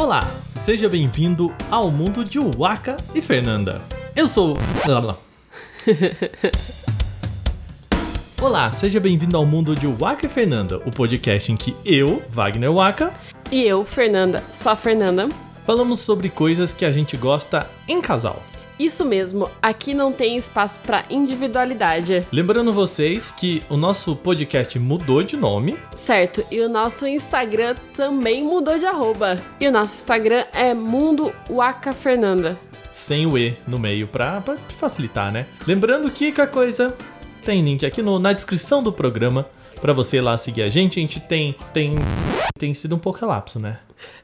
Olá, seja bem-vindo ao mundo de Waka e Fernanda. Eu sou. Olá, seja bem-vindo ao mundo de Waka e Fernanda, o podcast em que eu, Wagner Waka, E eu, Fernanda, só Fernanda. falamos sobre coisas que a gente gosta em casal. Isso mesmo, aqui não tem espaço pra individualidade. Lembrando vocês que o nosso podcast mudou de nome. Certo, e o nosso Instagram também mudou de arroba. E o nosso Instagram é Mundo Waka Fernanda. sem o E no meio pra, pra facilitar, né? Lembrando que qualquer coisa tem link aqui no, na descrição do programa pra você ir lá seguir a gente. A gente tem tem tem sido um pouco relapso, né?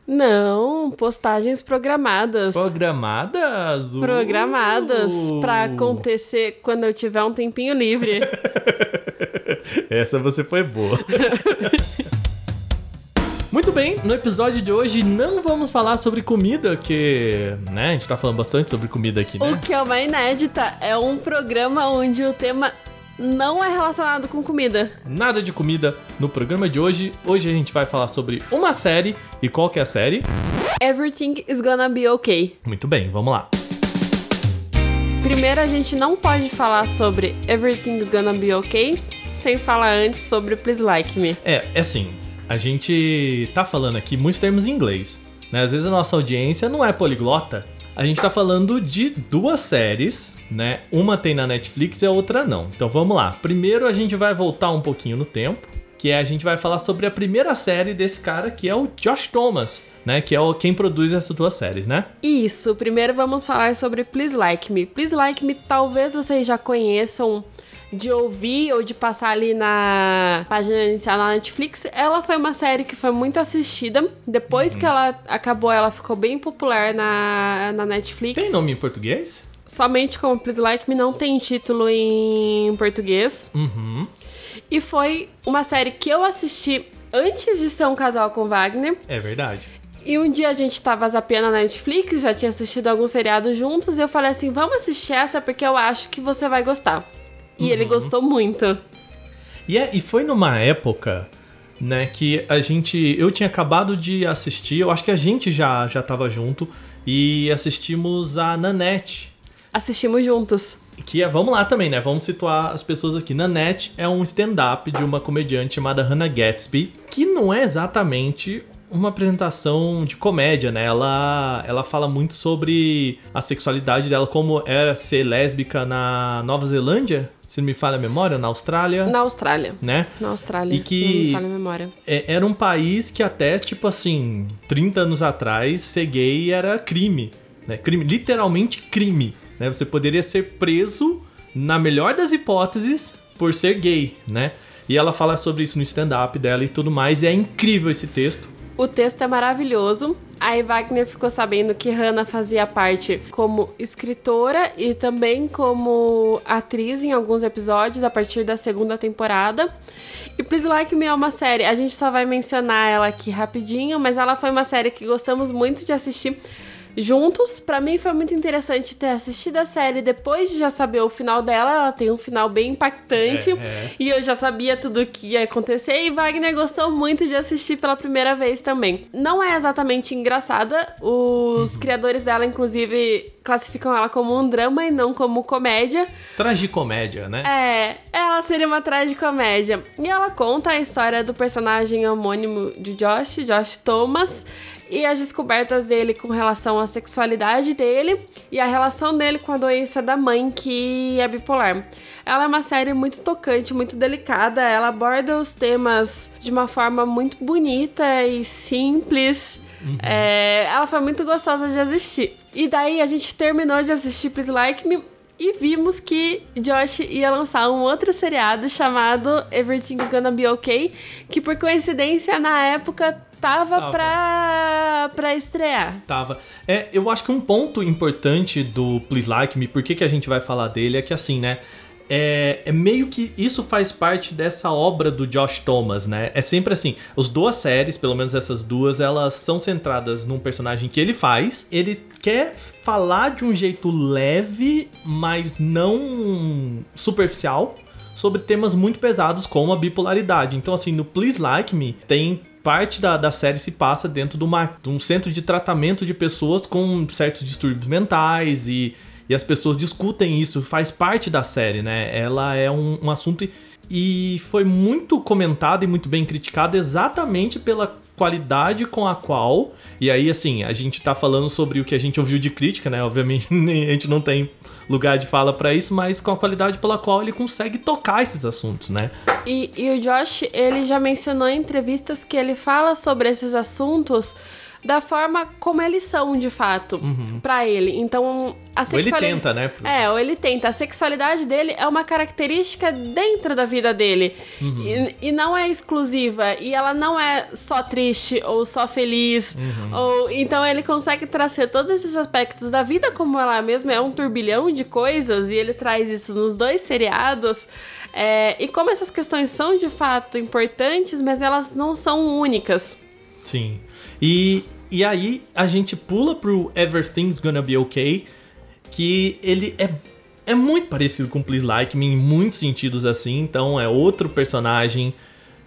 Não, postagens programadas. Programadas. uh! Programadas pra acontecer quando eu tiver um tempinho livre. Essa você foi boa. Muito bem, no episódio de hoje não vamos falar sobre comida, que, né, a gente tá falando bastante sobre comida aqui, né? O que é uma inédita é um programa onde o tema não é relacionado com comida. Nada de comida no programa de hoje. Hoje a gente vai falar sobre uma série. E qual que é a série? Everything is gonna be okay. Muito bem, vamos lá. Primeiro, a gente não pode falar sobre Everything's Gonna Be Okay sem falar antes sobre Please Like Me. É, é assim, a gente tá falando aqui muitos termos em inglês, né? Às vezes a nossa audiência não é poliglota. A gente tá falando de duas séries, né? Uma tem na Netflix e a outra não. Então vamos lá. Primeiro a gente vai voltar um pouquinho no tempo, que é a gente vai falar sobre a primeira série desse cara, que é o Josh Thomas, né? Que é o, quem produz essas duas séries, né? Isso, primeiro vamos falar sobre Please Like Me. Please Like Me, talvez vocês já conheçam de ouvir ou de passar ali na página inicial na Netflix. Ela foi uma série que foi muito assistida. Depois que ela acabou, ela ficou bem popular na, na Netflix. Tem nome em português? Somente como Please Like Me não tem título em português. Uhum. E foi uma série que eu assisti antes de ser um casal com Wagner. É verdade. E um dia a gente tava zapeando na Netflix, já tinha assistido alguns seriados juntos, e eu falei assim: vamos assistir essa porque eu acho que você vai gostar. E ele gostou muito. E, é, e foi numa época, né, que a gente. Eu tinha acabado de assistir, eu acho que a gente já, já tava junto, e assistimos a Nanette. Assistimos juntos. Que é, vamos lá também, né? Vamos situar as pessoas aqui. Nanette é um stand-up de uma comediante chamada Hannah Gatsby, que não é exatamente uma apresentação de comédia, né? Ela, ela fala muito sobre a sexualidade dela, como era ser lésbica na Nova Zelândia, se não me falha a memória, na Austrália, Na Austrália. né? Na Austrália, E se que- não me falha a memória. É- era um país que até, tipo assim, 30 anos atrás, ser gay era crime, né? Crime, literalmente crime, né? Você poderia ser preso, na melhor das hipóteses, por ser gay, né? E ela fala sobre isso no stand-up dela e tudo mais, e é incrível esse texto. O texto é maravilhoso. Aí Wagner ficou sabendo que Hannah fazia parte como escritora e também como atriz em alguns episódios a partir da segunda temporada. E Please Like Me é uma série, a gente só vai mencionar ela aqui rapidinho, mas ela foi uma série que gostamos muito de assistir juntos. Pra mim foi muito interessante ter assistido a série depois de já saber o final dela. Ela tem um final bem impactante É, é. e eu já sabia tudo o que ia acontecer. E Wagner gostou muito de assistir pela primeira vez também. Não é exatamente engraçada. Os criadores dela, inclusive, classificam ela como um drama e não como comédia. Tragicomédia, né? É, ela seria uma tragicomédia. E ela conta a história do personagem homônimo de Josh, Josh Thomas, e as descobertas dele com relação à sexualidade dele e a relação dele com a doença da mãe, que é bipolar. Ela é uma série muito tocante, muito delicada. Ela aborda os temas de uma forma muito bonita e simples. É, ela foi muito gostosa de assistir. E daí a gente terminou de assistir Please Like Me e vimos que Josh ia lançar um outro seriado chamado Everything's Gonna Be Okay, que por coincidência na época tava, Tava. Pra, pra estrear. Tava. É, eu acho que um ponto importante do Please Like Me, por que, que a gente vai falar dele, é que assim, né? É, é meio que isso faz parte dessa obra do Josh Thomas, né? É sempre assim, as duas séries, pelo menos essas duas, elas são centradas num personagem que ele faz. Ele quer falar de um jeito leve, mas não superficial, sobre temas muito pesados como a bipolaridade. Então, assim, no Please Like Me tem parte da, da série se passa dentro de, uma, de um centro de tratamento de pessoas com certos distúrbios mentais e, e as pessoas discutem isso, faz parte da série, né? Ela é um, um assunto e foi muito comentado e muito bem criticado exatamente pela qualidade com a qual. E aí, assim, a gente tá falando sobre o que a gente ouviu de crítica, né? Obviamente, a gente não tem lugar de fala para isso, mas com a qualidade pela qual ele consegue tocar esses assuntos, né? E, e o Josh, ele já mencionou em entrevistas que ele fala sobre esses assuntos da forma como eles são de fato uhum. para ele. Então, a sexualidade. Ou ele tenta, né? É, ou ele tenta. A sexualidade dele é uma característica dentro da vida dele. Uhum. E, e, não é exclusiva. E ela não é só triste ou só feliz. Uhum. Ou, então ele consegue trazer todos esses aspectos da vida como ela mesma é um turbilhão de coisas. E ele traz isso nos dois seriados. É, e como essas questões são de fato importantes, mas elas não são únicas. Sim. E e aí a gente pula pro Everything's Gonna Be Okay, que ele é, é muito parecido com Please Like Me em muitos sentidos assim. Então é outro personagem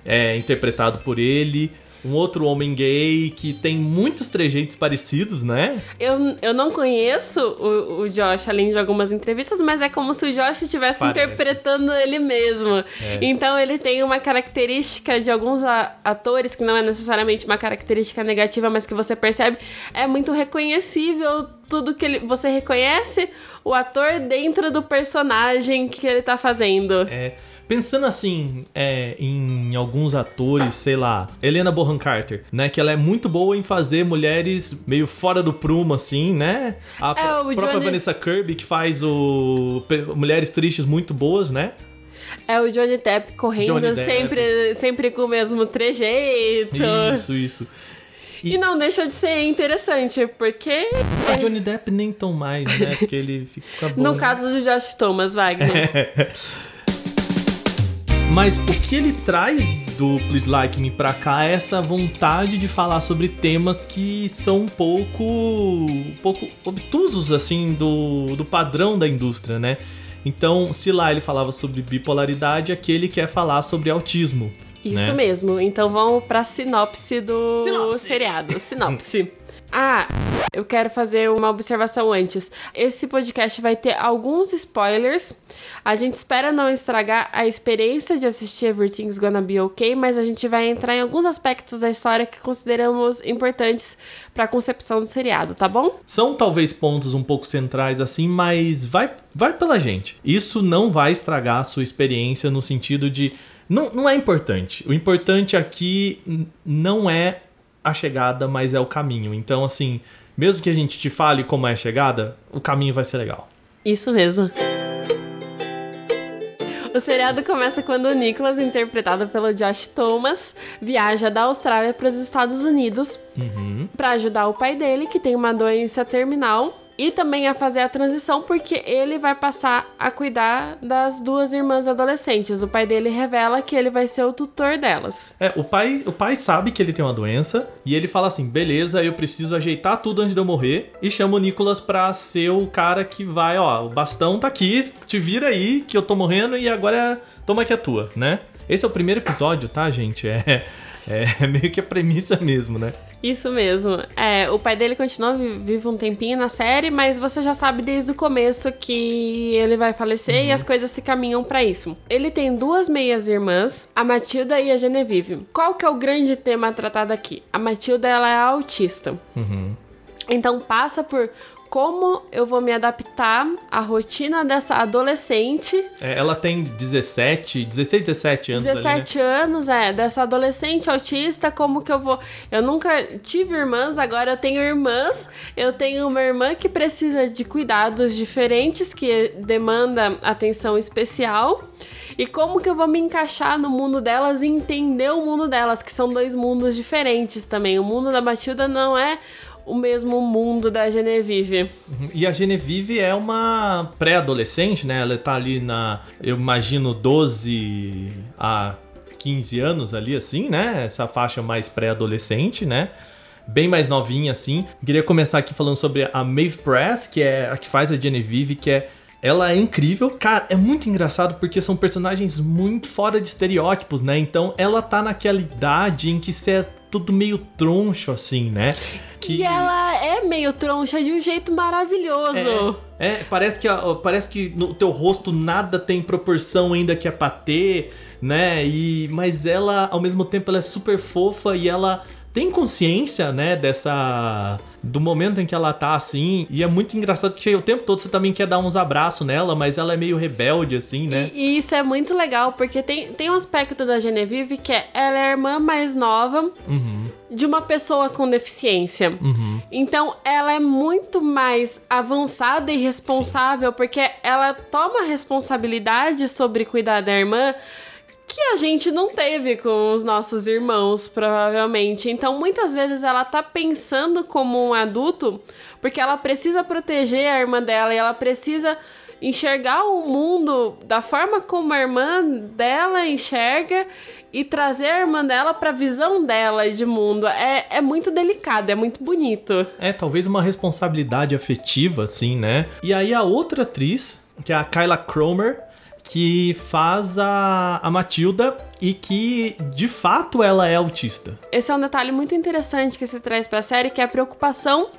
é, interpretado por ele um outro homem gay que tem muitos trejeitos parecidos, né? Eu, eu não conheço o, o Josh, além de algumas entrevistas, mas é como se o Josh estivesse interpretando ele mesmo. É. Então ele tem uma característica de alguns atores, que não é necessariamente uma característica negativa, mas que você percebe, é muito reconhecível tudo que ele. Você reconhece o ator dentro do personagem que ele tá fazendo. É. Pensando assim é, em alguns atores, sei lá, Helena Bonham Carter, né? Que ela é muito boa em fazer mulheres meio fora do prumo, assim, né? A é, própria Johnny... Vanessa Kirby, que faz o mulheres tristes muito boas, né? É o Johnny Depp correndo Johnny Depp. Sempre, sempre com o mesmo trejeito. Isso, isso. E... e, não deixa de ser interessante, porque. O Johnny Depp nem tão mais, né? Porque ele fica bom. No caso do Josh Thomas, Wagner. Mas o que ele traz do Please Like Me pra cá é essa vontade de falar sobre temas que são um pouco, um pouco obtusos, assim, do, do padrão da indústria, né? Então, se lá ele falava sobre bipolaridade, aqui ele quer falar sobre autismo. Isso né? mesmo. Então vamos pra sinopse do sinopse. seriado. Sinopse. Ah, eu quero fazer uma observação antes. Esse podcast vai ter alguns spoilers. A gente espera não estragar a experiência de assistir Everything's Gonna Be Okay, mas a gente vai entrar em alguns aspectos da história que consideramos importantes para a concepção do seriado, tá bom? São talvez pontos um pouco centrais assim, mas vai vai pela gente. Isso não vai estragar a sua experiência no sentido de não, não é importante. O importante aqui não é a chegada, mas é o caminho. Então, assim, mesmo que a gente te fale como é a chegada, o caminho vai ser legal. Isso mesmo. O seriado começa quando o Nicholas, interpretado pelo Josh Thomas, viaja da Austrália para os Estados Unidos uhum. para ajudar o pai dele, que tem uma doença terminal e também a fazer a transição porque ele vai passar a cuidar das duas irmãs adolescentes. O pai dele revela que ele vai ser o tutor delas. É, o pai, o pai sabe que ele tem uma doença e ele fala assim: "Beleza, eu preciso ajeitar tudo antes de eu morrer" e chama o Nicolas pra ser o cara que vai, ó, o bastão tá aqui, te vira aí que eu tô morrendo e agora toma que é tua, né? Esse é o primeiro episódio, tá, gente? É é meio que a premissa mesmo, né? Isso mesmo. É, o pai dele continua vivo um tempinho na série, mas você já sabe desde o começo que ele vai falecer uhum. e as coisas se caminham para isso. Ele tem duas meias irmãs, a Matilda e a Genevieve. Qual que é o grande tema tratado aqui? A Matilda ela é autista. Uhum. Então passa por como eu vou me adaptar à rotina dessa adolescente. É, ela tem 17, 16, 17 anos. 17 ali, né? anos, é, dessa adolescente autista, como que eu vou. Eu nunca tive irmãs, agora eu tenho irmãs. Eu tenho uma irmã que precisa de cuidados diferentes, que demanda atenção especial. E como que eu vou me encaixar no mundo delas e entender o mundo delas, que são dois mundos diferentes também. O mundo da Matilda não é o mesmo mundo da Genevieve. Uhum. E a Genevieve é uma pré-adolescente, né? Ela tá ali na, eu imagino, 12 a 15 anos ali, assim, né? Essa faixa mais pré-adolescente, né? Bem mais novinha, assim. Queria começar aqui falando sobre a Maeve Press, que é a que faz a Genevieve, que é ela é incrível. Cara, é muito engraçado porque são personagens muito fora de estereótipos, né? Então ela tá naquela idade em que você tudo meio troncho, assim, né? Que... E ela é meio troncha de um jeito maravilhoso. É, é parece que, parece que no teu rosto nada tem proporção ainda que é pra ter, né? E, mas ela, ao mesmo tempo, ela é super fofa e ela tem consciência, né, dessa do momento em que ela tá assim. E é muito engraçado porque o tempo todo você também quer dar uns abraços nela, mas ela é meio rebelde, assim, né? E, e isso é muito legal, porque tem, tem um aspecto da Genevieve que é ela é a irmã mais nova uhum. de uma pessoa com deficiência. Uhum. Então ela é muito mais avançada e responsável, Sim. porque ela toma responsabilidade sobre cuidar da irmã que a gente não teve com os nossos irmãos, provavelmente. Então, muitas vezes ela tá pensando como um adulto, porque ela precisa proteger a irmã dela e ela precisa enxergar o mundo da forma como a irmã dela enxerga e trazer a irmã dela para a visão dela de mundo. É, é muito delicado, é muito bonito. É, talvez uma responsabilidade afetiva, assim, né? E aí a outra atriz, que é a Kyla Cromer, que faz a, a Matilda e que de fato ela é autista. Esse é um detalhe muito interessante que se traz para a série, que é a preocupação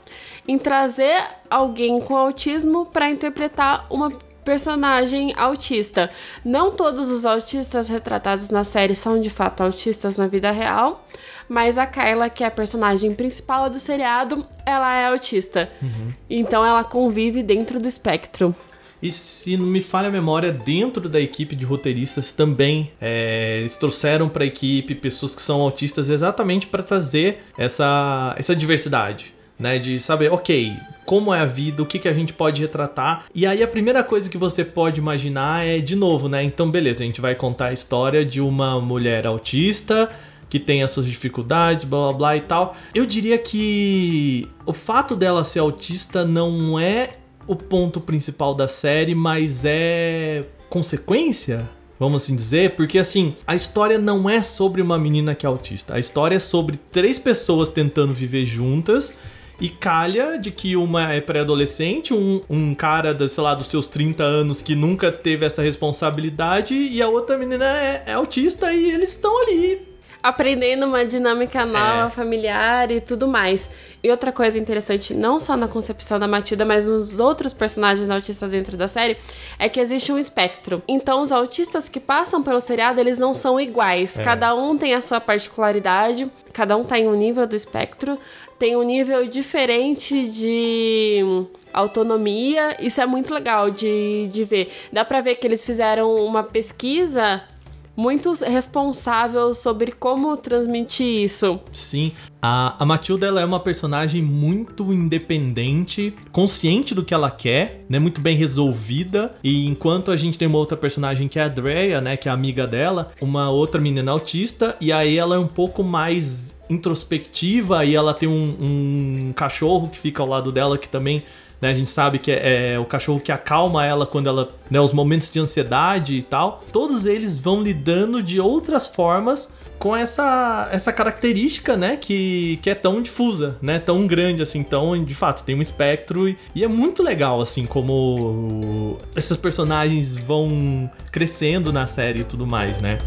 em trazer alguém com autismo para interpretar uma personagem autista. Não todos os autistas retratados na série são de fato autistas na vida real, mas a Kyla, que é a personagem principal do seriado, ela é autista. Uhum. Então ela convive dentro do espectro. E se não me falha a memória, dentro da equipe de roteiristas também, é, eles trouxeram para a equipe pessoas que são autistas exatamente para trazer essa, essa diversidade. Né, de saber, ok, como é a vida, o que, que a gente pode retratar. E aí a primeira coisa que você pode imaginar é, de novo, né? Então, beleza, a gente vai contar a história de uma mulher autista que tem as suas dificuldades, blá blá blá e tal. Eu diria que o fato dela ser autista não é o ponto principal da série, mas é consequência, vamos assim dizer, porque assim, a história não é sobre uma menina que é autista. A história é sobre três pessoas tentando viver juntas. E calha de que uma é pré-adolescente, um, um cara, da, sei lá, dos seus 30 anos que nunca teve essa responsabilidade, e a outra menina é, é autista e eles estão ali aprendendo uma dinâmica nova, é. familiar e tudo mais. E outra coisa interessante, não só na concepção da Matilda, mas nos outros personagens autistas dentro da série, é que existe um espectro. Então, os autistas que passam pelo seriado, eles não são iguais. É. Cada um tem a sua particularidade, cada um tá em um nível do espectro, tem um nível diferente de autonomia. Isso é muito legal de, de ver. Dá pra ver que eles fizeram uma pesquisa muito responsável sobre como transmitir isso. Sim, a, a Matilda ela é uma personagem muito independente, consciente do que ela quer, né? Muito bem resolvida. E enquanto a gente tem uma outra personagem que é a Drea, né? Que é amiga dela, uma outra menina autista, e aí ela é um pouco mais introspectiva e ela tem um, um cachorro que fica ao lado dela que também né? A gente sabe que é, é, o cachorro que acalma ela quando ela, né, os momentos de ansiedade e tal. Todos eles vão lidando de outras formas com essa, essa característica, né, que, que é tão difusa, né, tão grande assim, então, de fato, tem um espectro e, e é muito legal assim como esses personagens vão crescendo na série e tudo mais, né?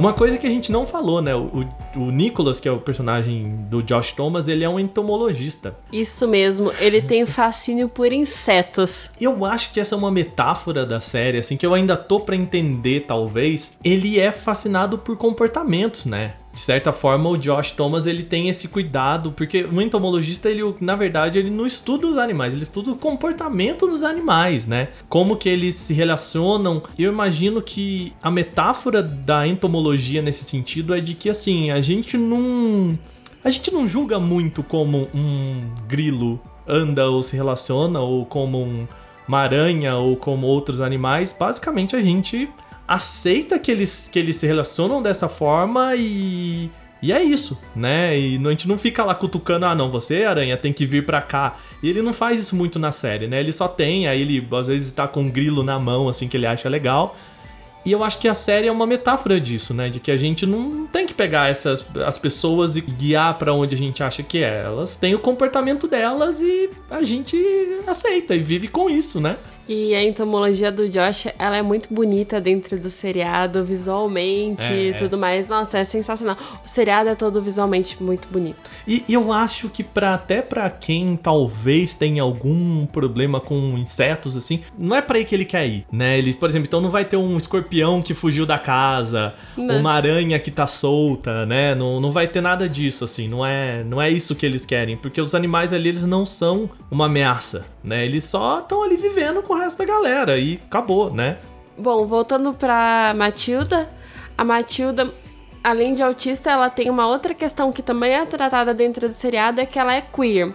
Uma coisa que a gente não falou, né? O, o Nicholas, que é o personagem do Josh Thomas, ele é um entomologista. Isso mesmo, ele tem fascínio por insetos. Eu acho que essa é uma metáfora da série, assim, que eu ainda tô para entender, talvez. Ele é fascinado por comportamentos, né? De certa forma o Josh Thomas ele tem esse cuidado, porque o entomologista ele na verdade ele não estuda os animais, ele estuda o comportamento dos animais, né? Como que eles se relacionam. Eu imagino que a metáfora da entomologia nesse sentido é de que assim, a gente não a gente não julga muito como um grilo anda ou se relaciona ou como um, uma aranha ou como outros animais. Basicamente a gente aceita que eles, que eles se relacionam dessa forma e. E é isso, né? E a gente não fica lá cutucando, ah, não, você, aranha, tem que vir pra cá. E ele não faz isso muito na série, né? Ele só tem, aí ele às vezes tá com um grilo na mão, assim, que ele acha legal. E eu acho que a série é uma metáfora disso, né? De que a gente não tem que pegar essas as pessoas e guiar para onde a gente acha que é. Elas têm o comportamento delas e a gente aceita e vive com isso, né? E a entomologia do Josh, ela é muito bonita dentro do seriado, visualmente e É. tudo mais. Nossa, é sensacional. O seriado é todo visualmente muito bonito. E eu acho que para até pra quem talvez tenha algum problema com insetos assim, não é pra aí que ele quer ir, né? Ele, por exemplo, então não vai ter um escorpião que fugiu da casa, Não. uma aranha que tá solta, né? Não, não vai ter nada disso assim, não é, não é isso que eles querem, porque os animais ali eles não são uma ameaça, né? Eles só estão ali vivendo com resto da galera e acabou, né? Bom, voltando pra Matilda, a Matilda, além de autista, ela tem uma outra questão que também é tratada dentro do seriado, é que ela é queer.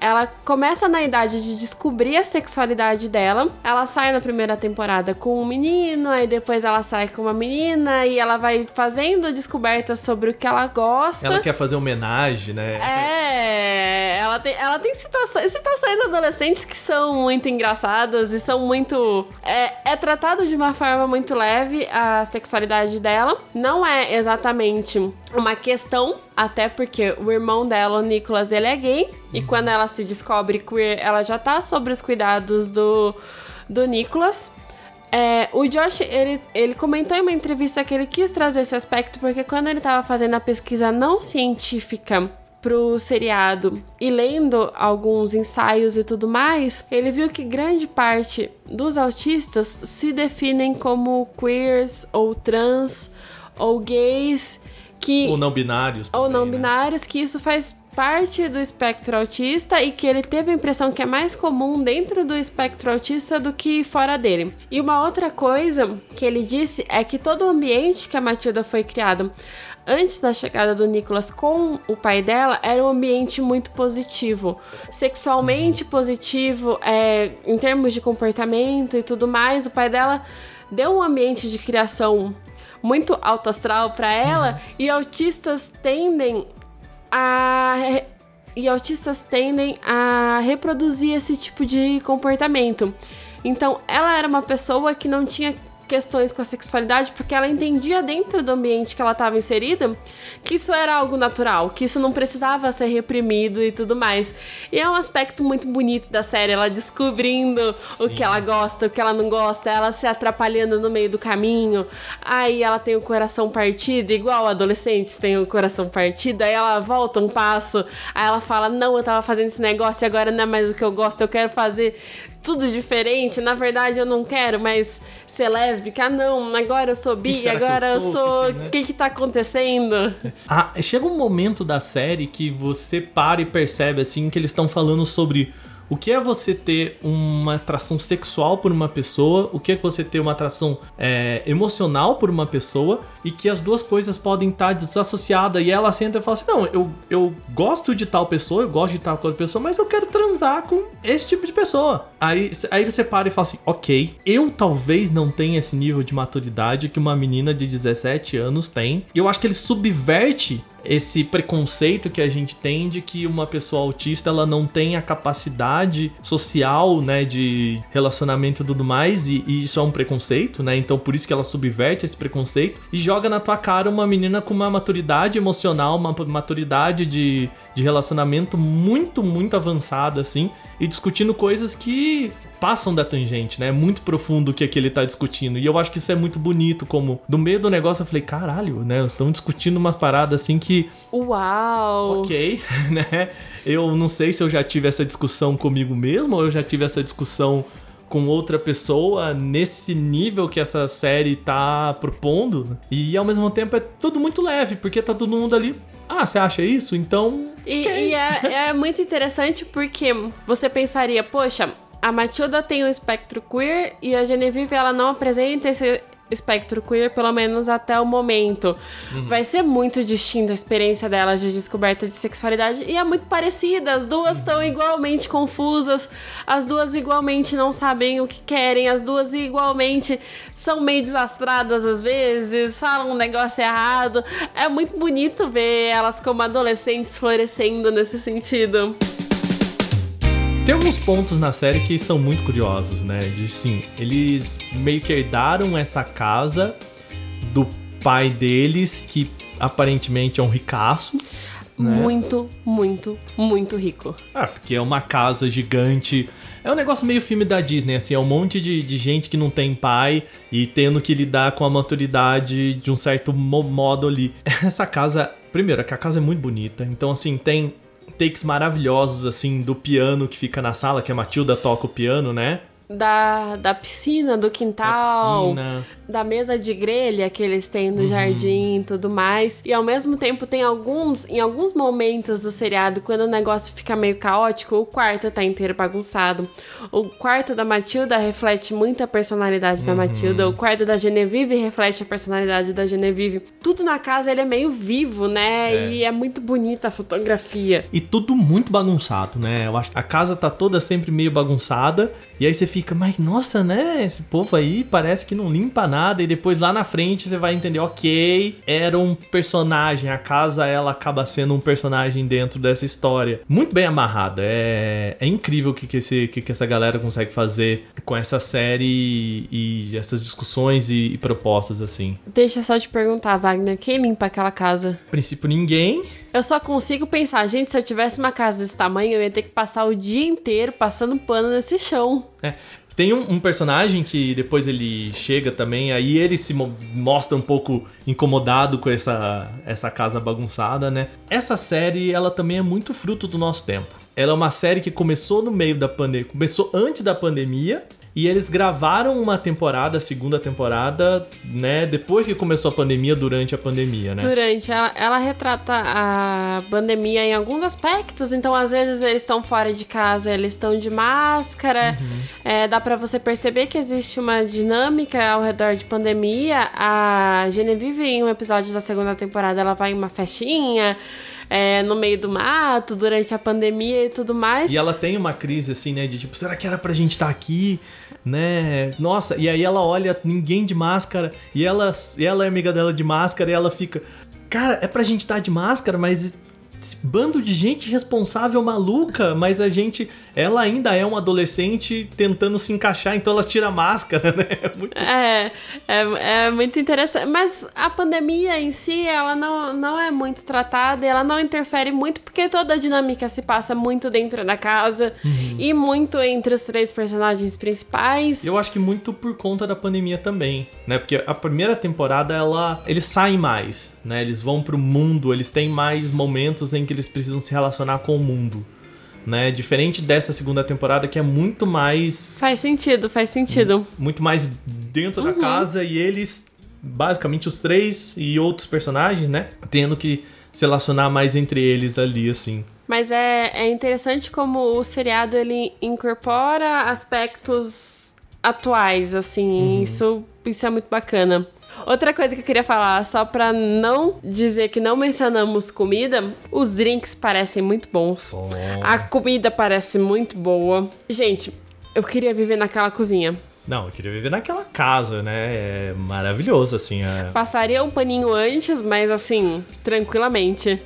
Ela começa na idade de descobrir a sexualidade dela. Ela sai na primeira temporada com um menino, aí depois ela sai com uma menina e ela vai fazendo descobertas sobre o que ela gosta. Ela quer fazer homenagem, né? É, ela tem, ela tem situações, situações adolescentes que são muito engraçadas e são muito. É, é tratado de uma forma muito leve a sexualidade dela. Não é exatamente uma questão, até porque o irmão dela, o Nicholas, ele é gay. E quando ela se descobre queer, ela já tá sobre os cuidados do, do Nicholas. É, o Josh, ele, ele comentou em uma entrevista que ele quis trazer esse aspecto porque quando ele estava fazendo a pesquisa não científica pro seriado e lendo alguns ensaios e tudo mais, ele viu que grande parte dos autistas se definem como queers ou trans ou gays que Ou não binários. ou também, não né? binários, que isso faz parte do espectro autista e que ele teve a impressão que é mais comum dentro do espectro autista do que fora dele. E uma outra coisa que ele disse é que todo o ambiente que a Matilda foi criada antes da chegada do Nicholas com o pai dela era um ambiente muito positivo, sexualmente positivo, é, em termos de comportamento e tudo mais. O pai dela deu um ambiente de criação muito alto astral para ela e autistas tendem a e autistas tendem a reproduzir esse tipo de comportamento. Então, ela era uma pessoa que não tinha questões com a sexualidade porque ela entendia dentro do ambiente que ela estava inserida que isso era algo natural, que isso não precisava ser reprimido e tudo mais. E é um aspecto muito bonito da série, ela descobrindo o que ela gosta, o que ela não gosta, ela se atrapalhando no meio do caminho. Aí ela tem o coração partido, igual adolescentes têm o coração partido, aí ela volta um passo, aí ela fala: "Não, eu tava fazendo esse negócio e agora não é mais o que eu gosto, eu quero fazer tudo diferente. Na verdade, eu não quero mais ser lésbica. Ah, não, agora eu sou bi, que que agora eu sou? O que, né? que, que tá acontecendo? Ah, chega um momento da série que você para e percebe assim que eles estão falando sobre o que é você ter uma atração sexual por uma pessoa, o que é você ter uma atração é, emocional por uma pessoa e que as duas coisas podem estar desassociadas. E ela senta e fala assim: Não, eu, eu gosto de tal pessoa, eu gosto de tal outra pessoa, mas eu quero transar com esse tipo de pessoa. Aí, aí você para e fala assim: Ok, eu talvez não tenha esse nível de maturidade que uma menina de 17 anos tem. E eu acho que ele subverte esse preconceito que a gente tem de que uma pessoa autista ela não tem a capacidade social, né, de relacionamento e tudo mais, e, e isso é um preconceito, né? Então por isso que ela subverte esse preconceito e joga na tua cara uma menina com uma maturidade emocional, uma maturidade de, de relacionamento muito, muito avançada, assim, e discutindo coisas que passam da tangente, né? É muito profundo o que, é que ele tá discutindo. E eu acho que isso é muito bonito, como do meio do negócio eu falei, caralho, né? Estão discutindo umas paradas assim que, Uau! ok, né? Eu não sei se eu já tive essa discussão comigo mesmo ou eu já tive essa discussão com outra pessoa nesse nível que essa série tá propondo. E ao mesmo tempo é tudo muito leve, porque tá todo mundo ali. Ah, você acha isso? Então. E, ok." e é, é muito interessante porque você pensaria, poxa, a Matilda tem um espectro queer e a Genevieve ela não apresenta esse espectro queer, pelo menos até o momento. Vai ser muito distinta a experiência delas de descoberta de sexualidade e é muito parecida. As duas estão igualmente confusas, as duas igualmente não sabem o que querem, as duas igualmente são meio desastradas às vezes, falam um negócio errado. É muito bonito ver elas como adolescentes florescendo nesse sentido. Tem alguns pontos na série que são muito curiosos, né? De, sim, eles meio que herdaram essa casa do pai deles, que aparentemente é um ricaço. né? muito, muito, muito rico. Ah, porque é uma casa gigante. É um negócio meio filme da Disney, assim, é um monte de, de gente que não tem pai e tendo que lidar com a maturidade de um certo modo ali. Essa casa, primeiro, é que a casa é muito bonita, então assim, tem takes maravilhosos, assim, do piano que fica na sala, que a Matilda toca o piano, né? Da, da piscina, do quintal. Da piscina da mesa de grelha que eles têm no uhum. jardim e tudo mais. E ao mesmo tempo tem alguns, em alguns momentos do seriado, quando o negócio fica meio caótico, o quarto tá inteiro bagunçado. O quarto da Matilda reflete muito a personalidade uhum. da Matilda. O quarto da Genevieve reflete a personalidade da Genevieve. Tudo na casa ele é meio vivo, né? É. E é muito bonita a fotografia. E tudo muito bagunçado, né? Eu acho que a casa tá toda sempre meio bagunçada. E aí você fica, mas nossa, né? Esse povo aí parece que não limpa nada e depois lá na frente você vai entender, ok, era um personagem, a casa ela acaba sendo um personagem dentro dessa história. Muito bem amarrada, é, é incrível o que, que, esse, que, que essa galera consegue fazer com essa série e, e essas discussões e, e, propostas assim. Deixa só te perguntar, Wagner, quem limpa aquela casa? A princípio ninguém. Eu só consigo pensar, gente, se eu tivesse uma casa desse tamanho, eu ia ter que passar o dia inteiro passando pano nesse chão. É, tem um, um, personagem que depois ele chega também, aí ele se mo mostra um pouco incomodado com essa, essa casa bagunçada, né? Essa série, ela também é muito fruto do nosso tempo. Ela é uma série que começou no meio da pandemia, começou antes da pandemia e eles gravaram uma temporada, a segunda temporada, né? Depois que começou a pandemia, durante a pandemia, né? Durante. Ela, ela retrata a pandemia em alguns aspectos. Então, às vezes, eles estão fora de casa, eles estão de máscara. Uhum. É, dá para você perceber que existe uma dinâmica ao redor de pandemia. A Genevieve, em um episódio da segunda temporada, ela vai em uma festinha é, no meio do mato durante a pandemia e tudo mais. E ela tem uma crise assim, né? De tipo, será que era pra gente estar tá aqui? Né? Nossa, e aí ela olha ninguém de máscara e ela, e ela é amiga dela de máscara e ela fica. Cara, é pra gente estar tá de máscara, mas esse bando de gente responsável maluca, mas a gente. Ela ainda é uma adolescente tentando se encaixar, então ela tira a máscara, né? É muito, é, é, é muito interessante. Mas a pandemia em si, ela não, não é muito tratada, ela não interfere muito, porque toda a dinâmica se passa muito dentro da casa uhum. e muito entre os três personagens principais. Eu acho que muito por conta da pandemia também, né? Porque a primeira temporada, ela eles saem mais, né? Eles vão pro mundo, eles têm mais momentos em que eles precisam se relacionar com o mundo. Né? Diferente dessa segunda temporada que é muito mais. Faz sentido, faz sentido. Muito mais dentro uhum. da casa e eles, basicamente os três e outros personagens, né? Tendo que se relacionar mais entre eles ali, assim. Mas é, é interessante como o seriado ele incorpora aspectos atuais, assim. Uhum. Isso, isso é muito bacana. Outra coisa que eu queria falar, só pra não dizer que não mencionamos comida, os drinks parecem muito bons. Oh. A comida parece muito boa. Gente, eu queria viver naquela cozinha. Não, eu queria viver naquela casa, né? É maravilhoso, assim. É... Passaria um paninho antes, mas assim, tranquilamente.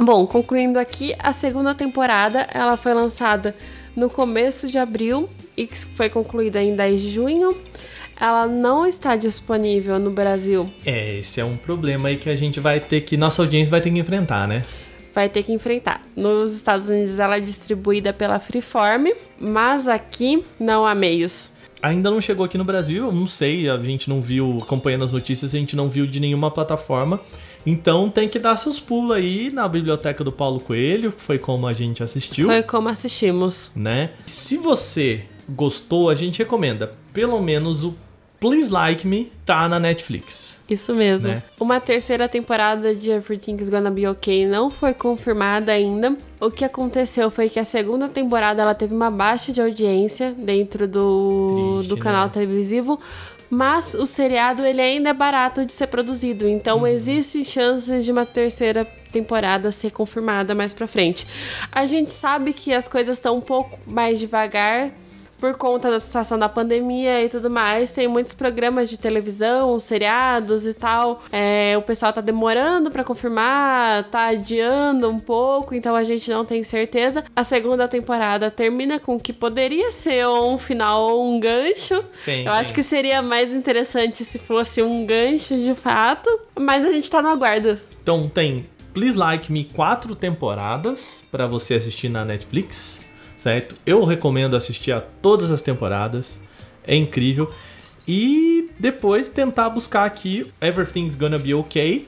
Bom, concluindo aqui, a segunda temporada ela foi lançada no começo de abril e foi concluída em 10 de junho ela não está disponível no Brasil. É, esse é um problema aí que a gente vai ter que. Nossa audiência vai ter que enfrentar, né? Vai ter que enfrentar. Nos Estados Unidos ela é distribuída pela Freeform, mas aqui não há meios. Ainda não chegou aqui no Brasil, eu não sei, a gente não viu, acompanhando as notícias, a gente não viu de nenhuma plataforma. Então tem que dar seus pulos aí na biblioteca do Paulo Coelho, que foi como a gente assistiu. Foi como assistimos. Né? Se você gostou, a gente recomenda pelo menos o Please Like Me tá na Netflix. Isso mesmo. Né? Uma terceira temporada de Everything's Gonna Be Okay não foi confirmada ainda. O que aconteceu foi que a segunda temporada ela teve uma baixa de audiência dentro do, Triste, do canal né? televisivo. Mas o seriado ele ainda é barato de ser produzido, então uhum. existem chances de uma terceira temporada ser confirmada mais para frente. A gente sabe que as coisas estão um pouco mais devagar por conta da situação da pandemia e tudo mais, tem muitos programas de televisão, seriados e tal. É, o pessoal tá demorando para confirmar, tá adiando um pouco, então a gente não tem certeza. A segunda temporada termina com o que poderia ser um final ou um gancho. Tem, Eu tem. acho que seria mais interessante se fosse um gancho de fato, mas a gente tá no aguardo. Então tem Please Like Me quatro temporadas para você assistir na Netflix, certo? Eu recomendo assistir a todas as temporadas, é incrível. E depois tentar buscar aqui Everything's Gonna Be Okay,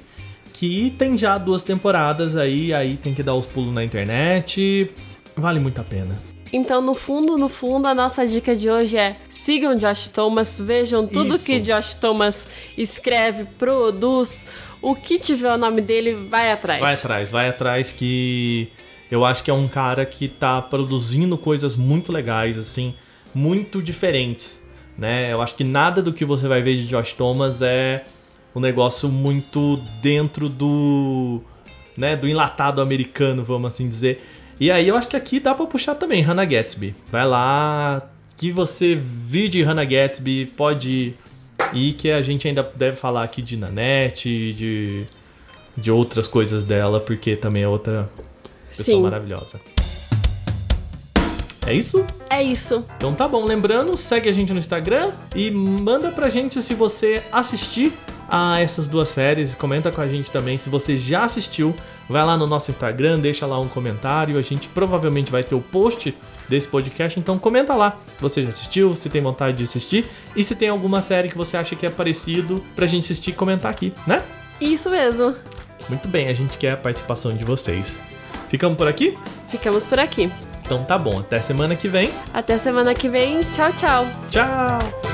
que tem já duas temporadas aí, aí tem que dar os pulos na internet. Vale muito a pena. Então, no fundo, no fundo, a nossa dica de hoje é sigam Josh Thomas, vejam tudo Isso. que Josh Thomas escreve, produz, o que tiver o nome dele, vai atrás. Vai atrás, vai atrás que eu acho que é um cara que tá produzindo coisas muito legais, assim, muito diferentes, né? Eu acho que nada do que você vai ver de Josh Thomas é um negócio muito dentro do, né, do enlatado americano, vamos assim dizer. E aí eu acho que aqui dá pra puxar também Hannah Gatsby. Vai lá, que você viu de Hannah Gatsby, pode ir que a gente ainda deve falar aqui de Nanette, de de outras coisas dela, porque também é outra pessoa Sim. maravilhosa. É isso? É isso. Então tá bom, lembrando, segue a gente no Instagram e manda pra gente se você assistir a essas duas séries, comenta com a gente também se você já assistiu. Vai lá no nosso Instagram, deixa lá um comentário, a gente provavelmente vai ter o post desse podcast, então comenta lá se você já assistiu, se tem vontade de assistir e se tem alguma série que você acha que é parecido pra gente assistir e comentar aqui, né? Isso mesmo. Muito bem, a gente quer a participação de vocês. Ficamos por aqui? Ficamos por aqui. Então tá bom, até semana que vem. Até semana que vem. Tchau, tchau. Tchau!